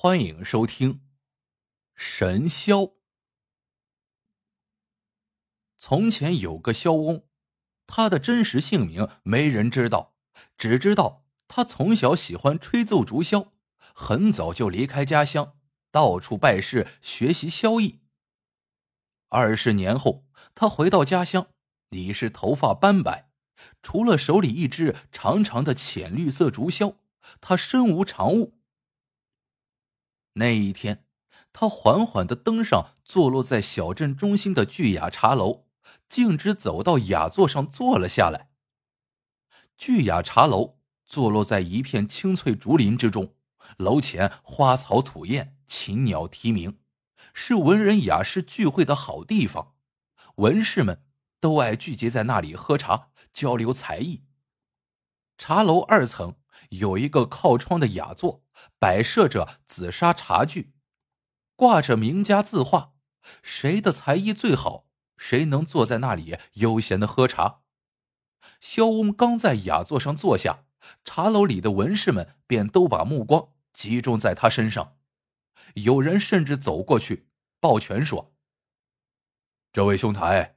欢迎收听《神霄》。从前有个枭翁，他的真实姓名没人知道，只知道他从小喜欢吹奏竹箫，很早就离开家乡，到处拜师学习箫艺。二十年后，他回到家乡，已是头发斑白，除了手里一支长长的浅绿色竹箫，他身无长物。那一天，他缓缓的登上坐落在小镇中心的巨雅茶楼，径直走到雅座上坐了下来。巨雅茶楼坐落在一片青翠竹林之中，楼前花草吐艳，禽鸟啼鸣，是文人雅士聚会的好地方。文士们都爱聚集在那里喝茶，交流才艺。茶楼二层。有一个靠窗的雅座，摆设着紫砂茶具，挂着名家字画。谁的才艺最好，谁能坐在那里悠闲的喝茶。萧翁刚在雅座上坐下，茶楼里的文士们便都把目光集中在他身上。有人甚至走过去抱拳说：“这位兄台，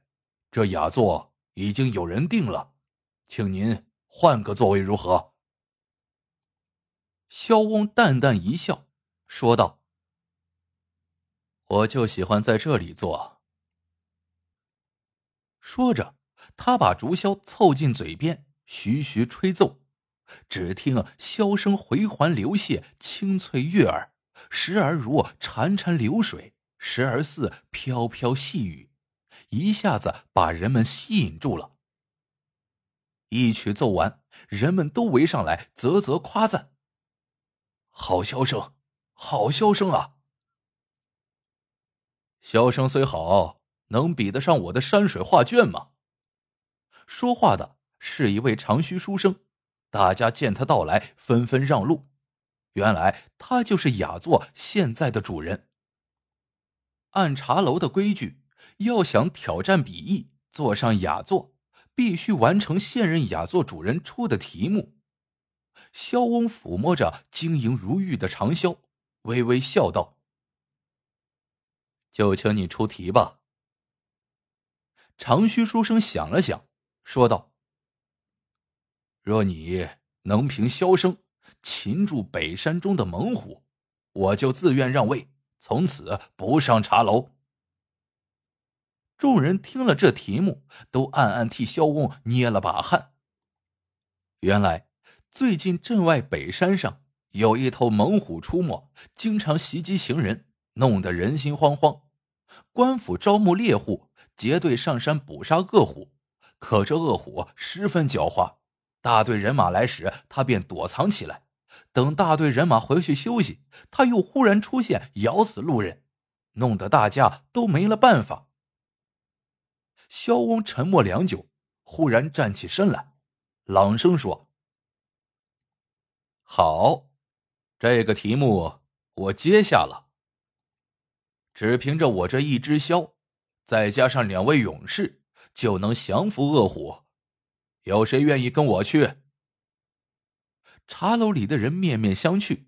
这雅座已经有人定了，请您换个座位如何？”萧翁淡淡一笑，说道：“我就喜欢在这里坐。”说着，他把竹箫凑近嘴边，徐徐吹奏。只听箫声回环流泻，清脆悦耳，时而如潺潺流水，时而似飘飘细雨，一下子把人们吸引住了。一曲奏完，人们都围上来，啧啧夸赞。好箫声，好箫声啊！箫声虽好，能比得上我的山水画卷吗？说话的是一位长须书生，大家见他到来，纷纷让路。原来他就是雅座现在的主人。按茶楼的规矩，要想挑战比翼，坐上雅座，必须完成现任雅座主人出的题目。萧翁抚摸着晶莹如玉的长箫，微微笑道：“就请你出题吧。”长须书生想了想，说道：“若你能凭箫声擒住北山中的猛虎，我就自愿让位，从此不上茶楼。”众人听了这题目，都暗暗替萧翁捏了把汗。原来。最近镇外北山上有一头猛虎出没，经常袭击行人，弄得人心惶惶。官府招募猎户，结队上山捕杀恶虎。可这恶虎十分狡猾，大队人马来时，他便躲藏起来；等大队人马回去休息，他又忽然出现，咬死路人，弄得大家都没了办法。萧翁沉默良久，忽然站起身来，朗声说。好，这个题目我接下了。只凭着我这一只箫，再加上两位勇士，就能降服恶虎。有谁愿意跟我去？茶楼里的人面面相觑。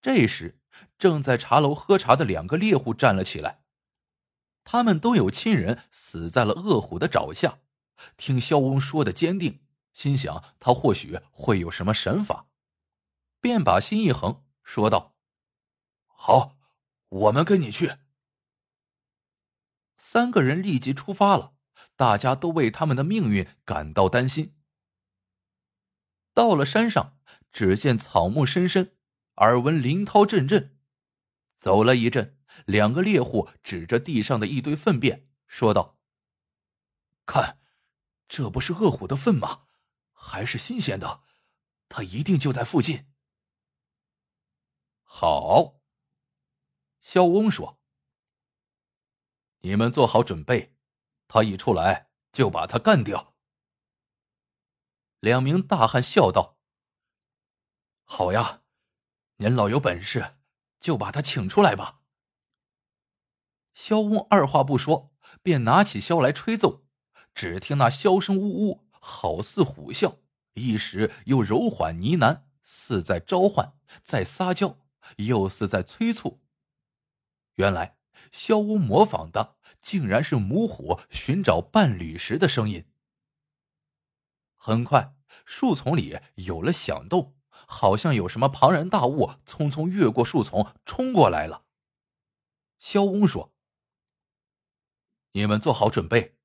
这时，正在茶楼喝茶的两个猎户站了起来。他们都有亲人死在了恶虎的爪下。听萧翁说的坚定，心想他或许会有什么神法。便把心一横，说道：“好，我们跟你去。”三个人立即出发了，大家都为他们的命运感到担心。到了山上，只见草木深深，耳闻林涛阵阵。走了一阵，两个猎户指着地上的一堆粪便，说道：“看，这不是恶虎的粪吗？还是新鲜的，它一定就在附近。”好，萧翁说：“你们做好准备，他一出来就把他干掉。”两名大汉笑道：“好呀，您老有本事，就把他请出来吧。”萧翁二话不说，便拿起箫来吹奏。只听那箫声呜呜，好似虎啸；一时又柔缓呢喃，似在召唤，在撒娇。又似在催促。原来萧巫模仿的竟然是母虎寻找伴侣时的声音。很快，树丛里有了响动，好像有什么庞然大物匆匆越过树丛冲过来了。萧翁说：“你们做好准备。”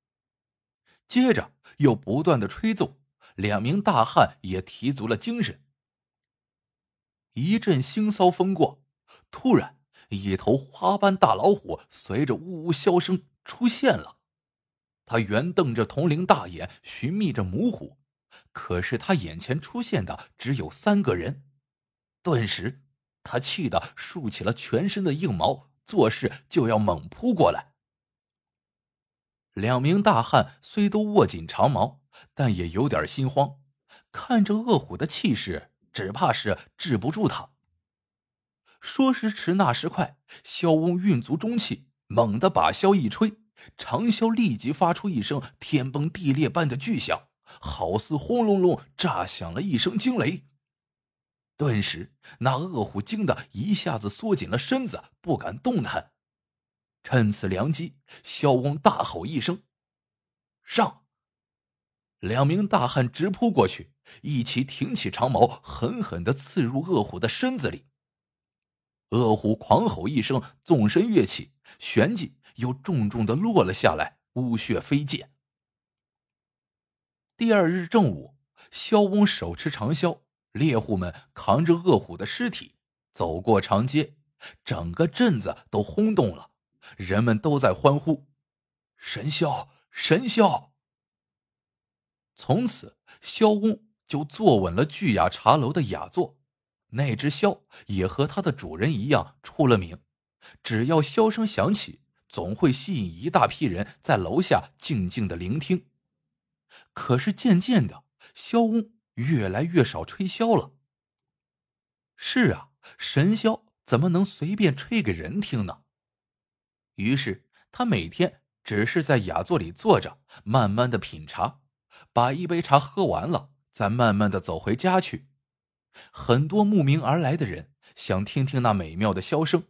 接着又不断的吹奏，两名大汉也提足了精神。一阵腥骚风过，突然，一头花斑大老虎随着呜呜啸声出现了。他圆瞪着铜铃大眼，寻觅着母虎。可是他眼前出现的只有三个人，顿时他气得竖起了全身的硬毛，作势就要猛扑过来。两名大汉虽都握紧长矛，但也有点心慌，看着恶虎的气势，只怕是治不住他。说时迟，那时快，萧翁运足中气，猛地把箫一吹，长箫立即发出一声天崩地裂般的巨响。好似轰隆隆炸响了一声惊雷。顿时，那恶虎惊得一下子缩紧了身子，不敢动弹。趁此良机，萧翁大吼一声：“上！”两名大汉直扑过去，一起挺起长矛，狠狠的刺入恶虎的身子里。恶虎狂吼一声，纵身跃起，旋即又重重的落了下来，污血飞溅。第二日正午，萧翁手持长箫，猎户们扛着恶虎的尸体走过长街，整个镇子都轰动了，人们都在欢呼：“神霄，神霄！”从此，萧翁就坐稳了聚雅茶楼的雅座，那只箫也和它的主人一样出了名，只要箫声响起，总会吸引一大批人在楼下静静的聆听。可是渐渐的，萧翁越来越少吹箫了。是啊，神箫怎么能随便吹给人听呢？于是他每天只是在雅座里坐着，慢慢的品茶，把一杯茶喝完了，再慢慢的走回家去。很多慕名而来的人想听听那美妙的箫声，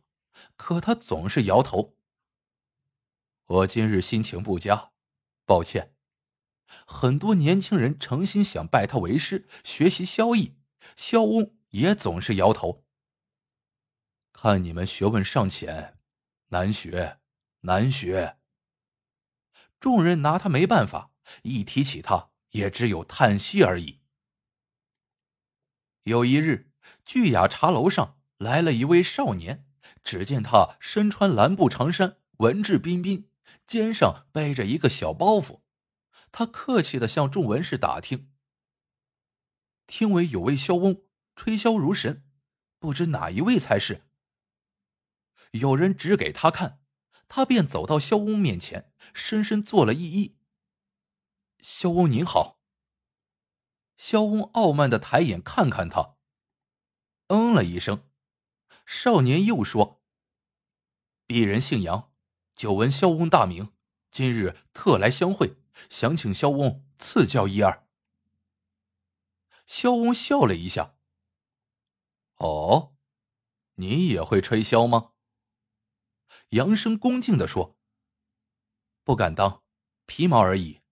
可他总是摇头。我今日心情不佳，抱歉。很多年轻人诚心想拜他为师，学习萧艺，萧翁也总是摇头。看你们学问尚浅，难学，难学。众人拿他没办法，一提起他，也只有叹息而已。有一日，巨雅茶楼上来了一位少年，只见他身穿蓝布长衫，文质彬彬，肩上背着一个小包袱。他客气的向众文士打听，听闻有位萧翁吹箫如神，不知哪一位才是。有人指给他看，他便走到萧翁面前，深深做了一揖。萧翁您好。萧翁傲慢的抬眼看看他，嗯了一声。少年又说：“鄙人姓杨，久闻萧翁大名，今日特来相会。”想请萧翁赐教一二。萧翁笑了一下。哦，你也会吹箫吗？杨生恭敬的说：“不敢当，皮毛而已。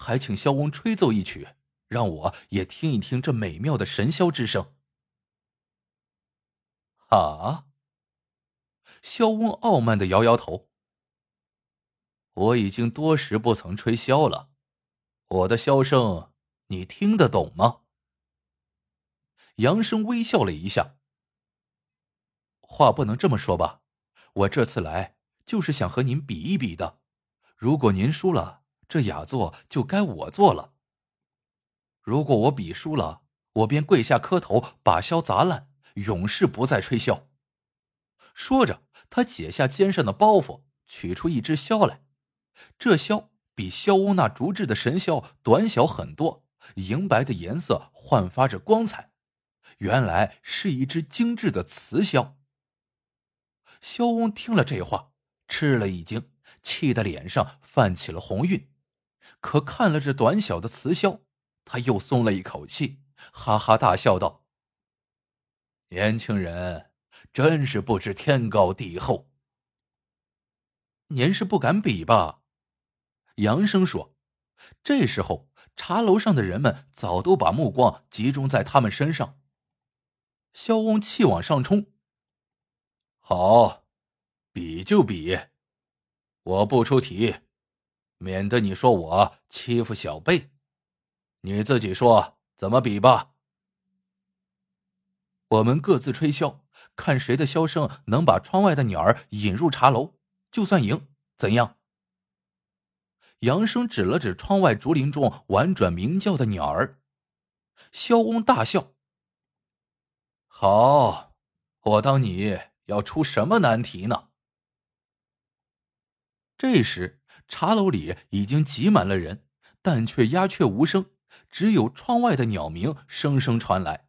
还请萧翁吹奏一曲，让我也听一听这美妙的神箫之声。”啊！萧翁傲慢的摇摇头。我已经多时不曾吹箫了，我的箫声你听得懂吗？杨生微笑了一下。话不能这么说吧，我这次来就是想和您比一比的。如果您输了，这雅座就该我坐了。如果我比输了，我便跪下磕头，把箫砸烂，永世不再吹箫。说着，他解下肩上的包袱，取出一支箫来。这箫比萧翁那竹制的神箫短小很多，银白的颜色焕发着光彩，原来是一只精致的瓷箫。萧翁听了这话，吃了一惊，气得脸上泛起了红晕。可看了这短小的瓷箫，他又松了一口气，哈哈大笑道：“年轻人，真是不知天高地厚。您是不敢比吧？杨生说。这时候，茶楼上的人们早都把目光集中在他们身上。萧翁气往上冲。好，比就比，我不出题，免得你说我欺负小辈。你自己说怎么比吧。我们各自吹箫，看谁的箫声能把窗外的鸟儿引入茶楼，就算赢。怎样？杨生指了指窗外竹林中婉转鸣叫的鸟儿，萧翁大笑。好，我当你要出什么难题呢？这时茶楼里已经挤满了人，但却鸦雀无声，只有窗外的鸟鸣声声传来。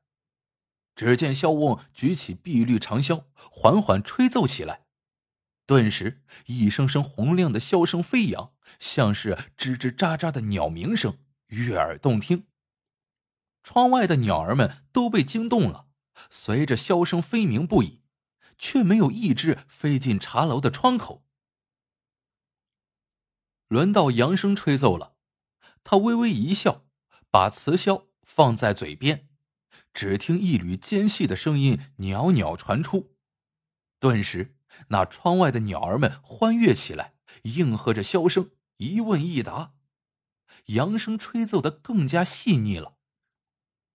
只见萧翁举起碧绿长箫，缓缓吹奏起来。顿时，一声声洪亮的箫声飞扬，像是吱吱喳喳的鸟鸣声，悦耳动听。窗外的鸟儿们都被惊动了，随着箫声飞鸣不已，却没有一只飞进茶楼的窗口。轮到杨生吹奏了，他微微一笑，把瓷箫放在嘴边。只听一缕尖细的声音袅袅传出，顿时，那窗外的鸟儿们欢跃起来，应和着箫声，一问一答。扬声吹奏的更加细腻了，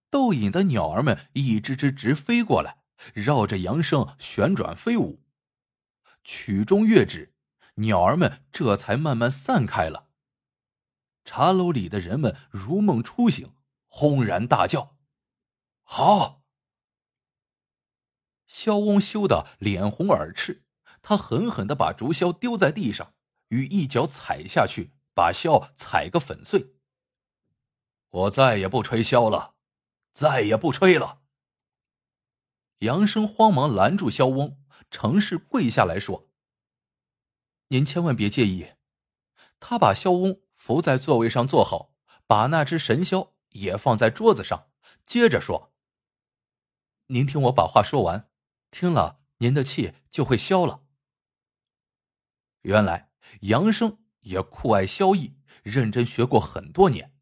逗引的鸟儿们一只只直飞过来，绕着杨生旋转飞舞。曲终乐止，鸟儿们这才慢慢散开了。茶楼里的人们如梦初醒，轰然大叫。好！萧翁羞得脸红耳赤，他狠狠的把竹箫丢在地上，与一脚踩下去，把箫踩个粉碎。我再也不吹箫了，再也不吹了。杨生慌忙拦住萧翁，乘势跪下来说：“您千万别介意。”他把萧翁扶在座位上坐好，把那只神箫也放在桌子上，接着说。您听我把话说完，听了您的气就会消了。原来杨生也酷爱萧艺，认真学过很多年。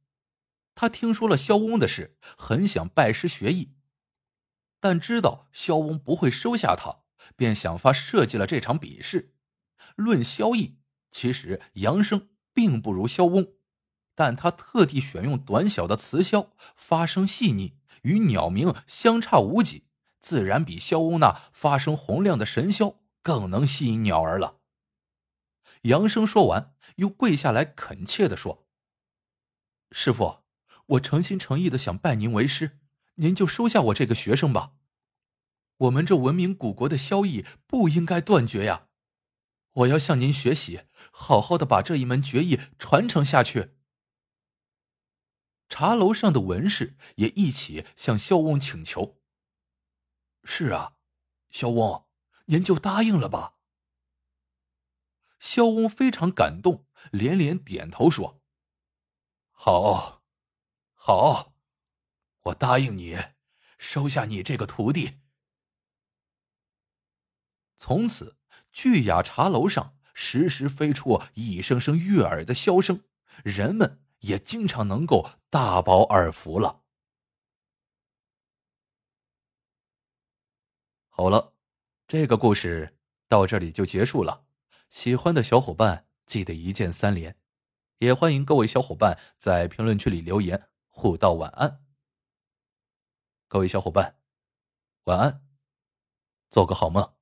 他听说了萧翁的事，很想拜师学艺，但知道萧翁不会收下他，便想法设计了这场比试。论萧艺，其实杨生并不如萧翁，但他特地选用短小的雌箫，发声细腻。与鸟鸣相差无几，自然比萧翁那发声洪亮的神箫更能吸引鸟儿了。杨生说完，又跪下来恳切的说：“师傅，我诚心诚意的想拜您为师，您就收下我这个学生吧。我们这文明古国的萧艺不应该断绝呀！我要向您学习，好好的把这一门绝艺传承下去。”茶楼上的文士也一起向萧翁请求。是啊，萧翁，您就答应了吧。萧翁非常感动，连连点头说：“好，好，我答应你，收下你这个徒弟。”从此，巨雅茶楼上时时飞出一声声悦耳的箫声，人们。也经常能够大饱耳福了。好了，这个故事到这里就结束了。喜欢的小伙伴记得一键三连，也欢迎各位小伙伴在评论区里留言互道晚安。各位小伙伴，晚安，做个好梦。